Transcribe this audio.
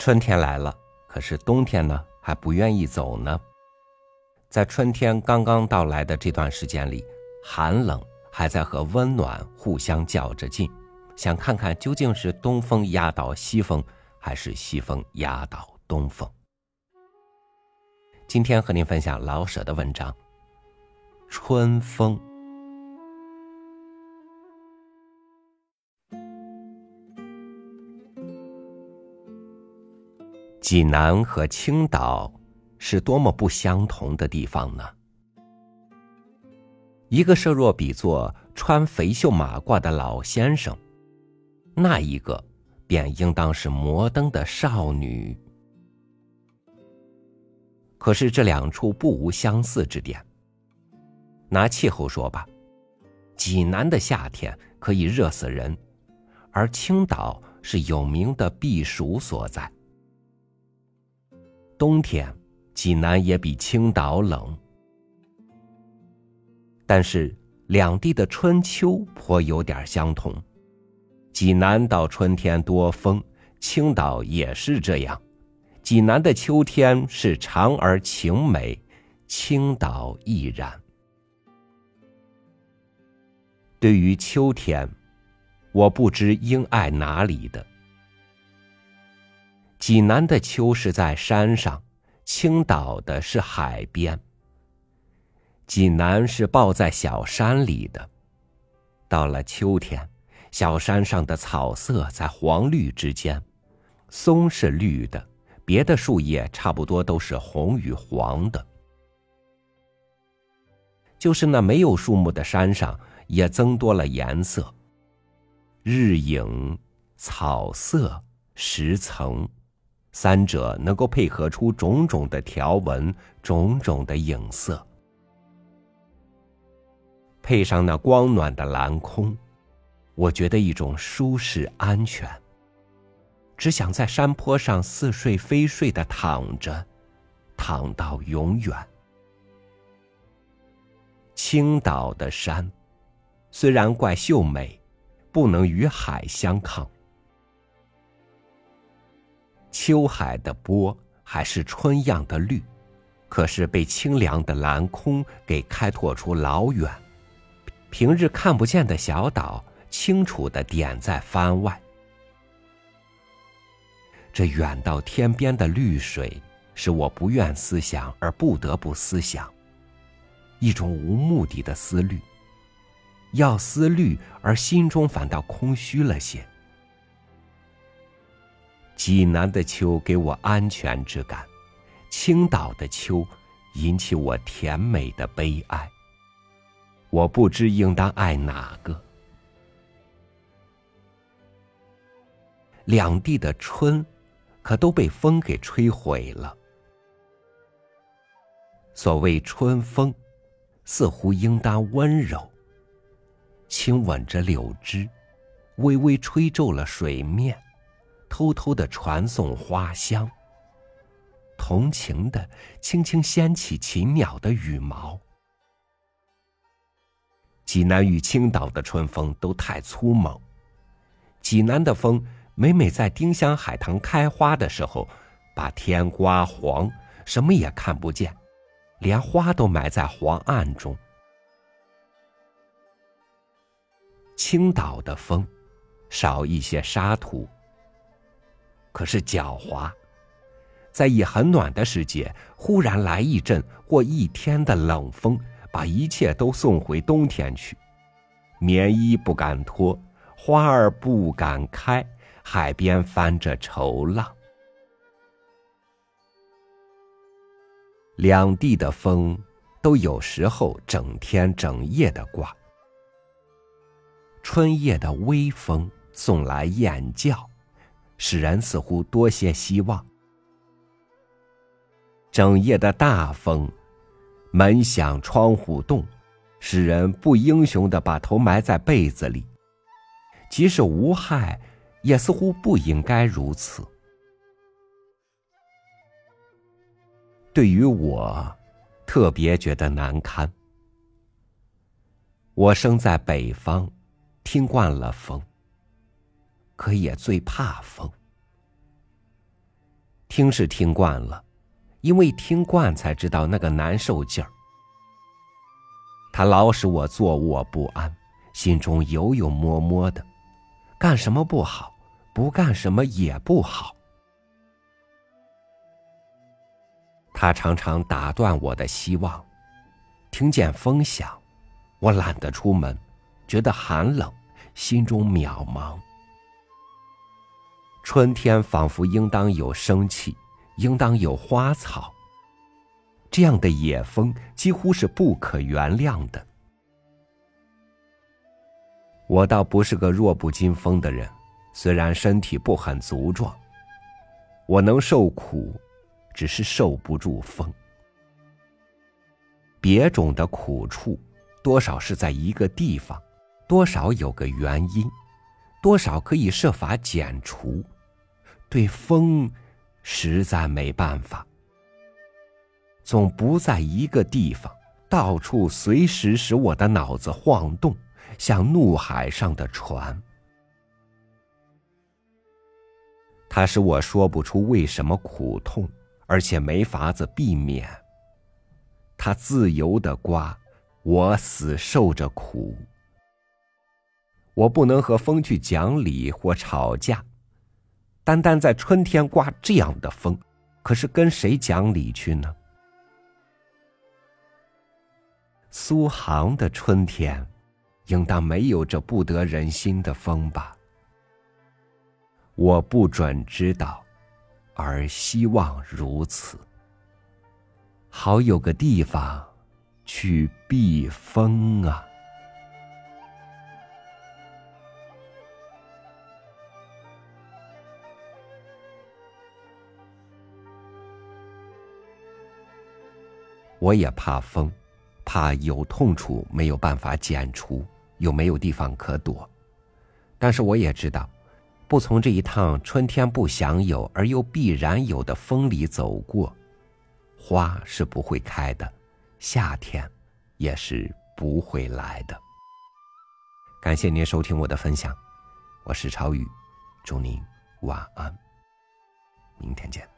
春天来了，可是冬天呢还不愿意走呢。在春天刚刚到来的这段时间里，寒冷还在和温暖互相较着劲，想看看究竟是东风压倒西风，还是西风压倒东风。今天和您分享老舍的文章《春风》。济南和青岛是多么不相同的地方呢？一个设若比作穿肥袖马褂的老先生，那一个便应当是摩登的少女。可是这两处不无相似之点。拿气候说吧，济南的夏天可以热死人，而青岛是有名的避暑所在。冬天，济南也比青岛冷，但是两地的春秋颇有点相同。济南到春天多风，青岛也是这样。济南的秋天是长而晴美，青岛亦然。对于秋天，我不知应爱哪里的。济南的秋是在山上，青岛的是海边。济南是抱在小山里的，到了秋天，小山上的草色在黄绿之间，松是绿的，别的树叶差不多都是红与黄的。就是那没有树木的山上，也增多了颜色。日影、草色、石层。三者能够配合出种种的条纹、种种的影色，配上那光暖的蓝空，我觉得一种舒适安全。只想在山坡上似睡非睡的躺着，躺到永远。青岛的山，虽然怪秀美，不能与海相抗。秋海的波还是春样的绿，可是被清凉的蓝空给开拓出老远，平日看不见的小岛清楚的点在帆外。这远到天边的绿水，是我不愿思想而不得不思想，一种无目的的思虑。要思虑，而心中反倒空虚了些。济南的秋给我安全之感，青岛的秋引起我甜美的悲哀。我不知应当爱哪个。两地的春，可都被风给吹毁了。所谓春风，似乎应当温柔，轻吻着柳枝，微微吹皱了水面。偷偷的传送花香，同情的轻轻掀起禽鸟的羽毛。济南与青岛的春风都太粗猛，济南的风每每在丁香海棠开花的时候，把天刮黄，什么也看不见，连花都埋在黄暗中。青岛的风，少一些沙土。可是狡猾，在一很暖的时节，忽然来一阵或一天的冷风，把一切都送回冬天去。棉衣不敢脱，花儿不敢开，海边翻着愁浪。两地的风，都有时候整天整夜的刮。春夜的微风送来雁叫。使人似乎多些希望。整夜的大风，门响窗户动，使人不英雄的把头埋在被子里。即使无害，也似乎不应该如此。对于我，特别觉得难堪。我生在北方，听惯了风。可也最怕风。听是听惯了，因为听惯才知道那个难受劲儿。他老使我坐卧不安，心中悠悠摸摸的，干什么不好，不干什么也不好。他常常打断我的希望，听见风响，我懒得出门，觉得寒冷，心中渺茫。春天仿佛应当有生气，应当有花草。这样的野风几乎是不可原谅的。我倒不是个弱不禁风的人，虽然身体不很足壮，我能受苦，只是受不住风。别种的苦处，多少是在一个地方，多少有个原因，多少可以设法减除。对风，实在没办法。总不在一个地方，到处随时使我的脑子晃动，像怒海上的船。它使我说不出为什么苦痛，而且没法子避免。它自由的刮，我死受着苦。我不能和风去讲理或吵架。单单在春天刮这样的风，可是跟谁讲理去呢？苏杭的春天，应当没有这不得人心的风吧？我不准知道，而希望如此。好有个地方去避风啊！我也怕风，怕有痛处没有办法剪除，又没有地方可躲。但是我也知道，不从这一趟春天不享有而又必然有的风里走过，花是不会开的，夏天也是不会来的。感谢您收听我的分享，我是超宇，祝您晚安，明天见。